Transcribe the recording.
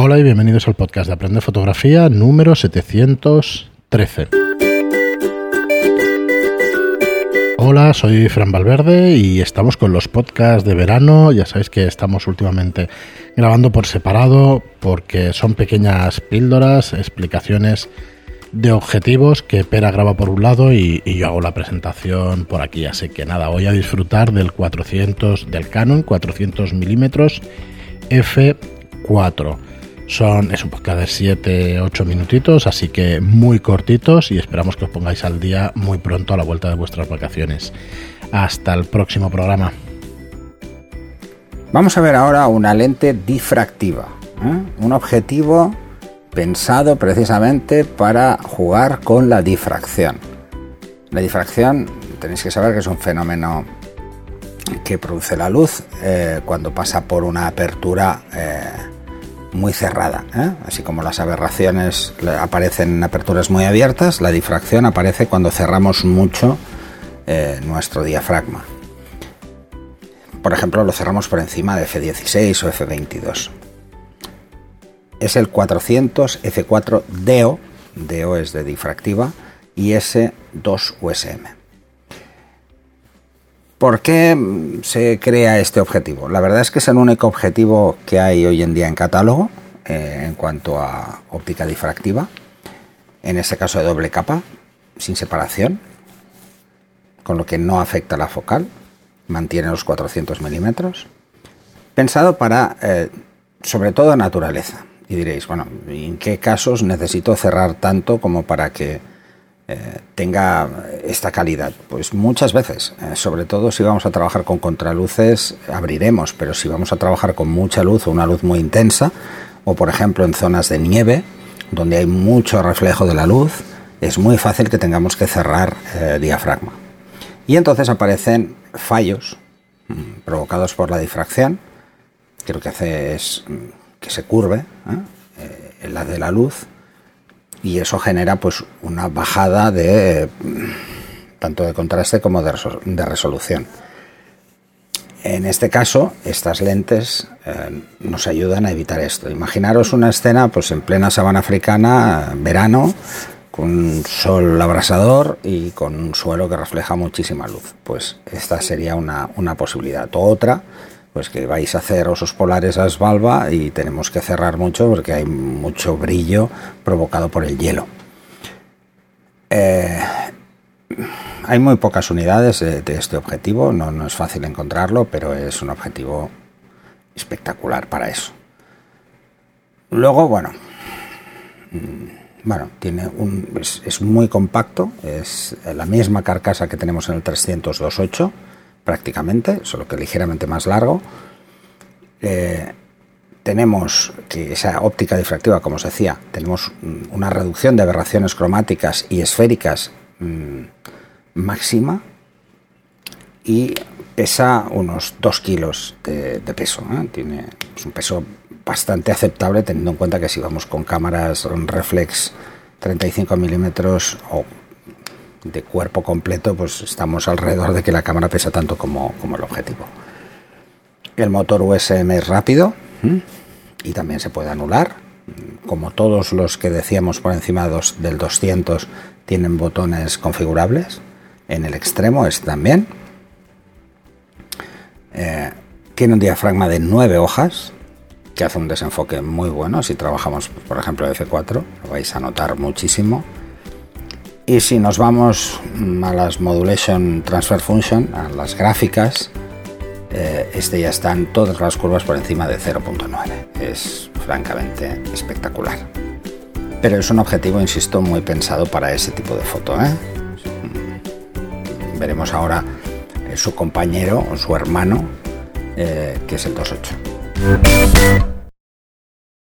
Hola y bienvenidos al podcast de Aprender Fotografía número 713. Hola, soy Fran Valverde y estamos con los podcasts de verano. Ya sabéis que estamos últimamente grabando por separado porque son pequeñas píldoras, explicaciones de objetivos que Pera graba por un lado y, yo hago la presentación por aquí. Así que nada, voy a disfrutar del 400 del Canon 400 milímetros f4. Son, es un podcast de 7, 8 minutitos, así que muy cortitos y esperamos que os pongáis al día muy pronto a la vuelta de vuestras vacaciones. Hasta el próximo programa. Vamos a ver ahora una lente difractiva, ¿eh? un objetivo pensado precisamente para jugar con la difracción. La difracción, tenéis que saber que es un fenómeno que produce la luz eh, cuando pasa por una apertura eh, muy cerrada. ¿eh? Así como las aberraciones aparecen en aperturas muy abiertas, la difracción aparece cuando cerramos mucho eh, nuestro diafragma. Por ejemplo, lo cerramos por encima de F16 o F22. Es el 400 F4 DEO, DEO es de difractiva, y S2 USM. ¿Por qué se crea este objetivo? La verdad es que es el único objetivo que hay hoy en día en catálogo eh, en cuanto a óptica difractiva. En este caso de doble capa, sin separación, con lo que no afecta la focal, mantiene los 400 milímetros. Pensado para, eh, sobre todo, naturaleza. Y diréis, bueno, ¿en qué casos necesito cerrar tanto como para que eh, tenga esta calidad? Pues muchas veces, eh, sobre todo si vamos a trabajar con contraluces, abriremos, pero si vamos a trabajar con mucha luz o una luz muy intensa, o por ejemplo en zonas de nieve, donde hay mucho reflejo de la luz, es muy fácil que tengamos que cerrar eh, diafragma. Y entonces aparecen fallos mm, provocados por la difracción, que lo que hace es mm, que se curve en la de la luz y eso genera pues una bajada de tanto de contraste como de, resolución. En este caso, estas lentes eh, nos ayudan a evitar esto. Imaginaros una escena pues en plena sabana africana, verano, con un sol abrasador y con un suelo que refleja muchísima luz. Pues esta sería una, una posibilidad. Otra, pues que vais a hacer osos polares a Svalba y tenemos que cerrar mucho porque hay mucho brillo provocado por el hielo. Eh, hay muy pocas unidades de, este objetivo, no, es fácil encontrarlo, pero es un objetivo espectacular para eso. Luego, bueno, mm, bueno, tiene es, es muy compacto, es la misma carcasa que tenemos en el 300-28 prácticamente, solo que ligeramente más largo. Eh, tenemos que esa óptica difractiva, como os decía, tenemos una reducción de aberraciones cromáticas y esféricas mm, máxima y pesa unos 2 kilos de, peso. ¿eh? Tiene un peso bastante aceptable teniendo en cuenta que si vamos con cámaras reflex 35 milímetros o de cuerpo completo, pues estamos alrededor de que la cámara pesa tanto como, el objetivo. El motor USM es rápido y también se puede anular. Como todos los que decíamos por encima del 200 tienen botones configurables. En el extremo es también. Eh, tiene un diafragma de 9 hojas que hace un desenfoque muy bueno. Si trabajamos, por ejemplo, F4, lo vais a notar muchísimo. Y si nos vamos mm, a las Modulation Transfer Function, a las gráficas, eh, este ya están todas las curvas por encima de 0.9. Es francamente espectacular. Pero es un objetivo, insisto, muy pensado para ese tipo de foto. ¿eh? Mm, veremos ahora su compañero o su hermano, eh, que es el 2.8.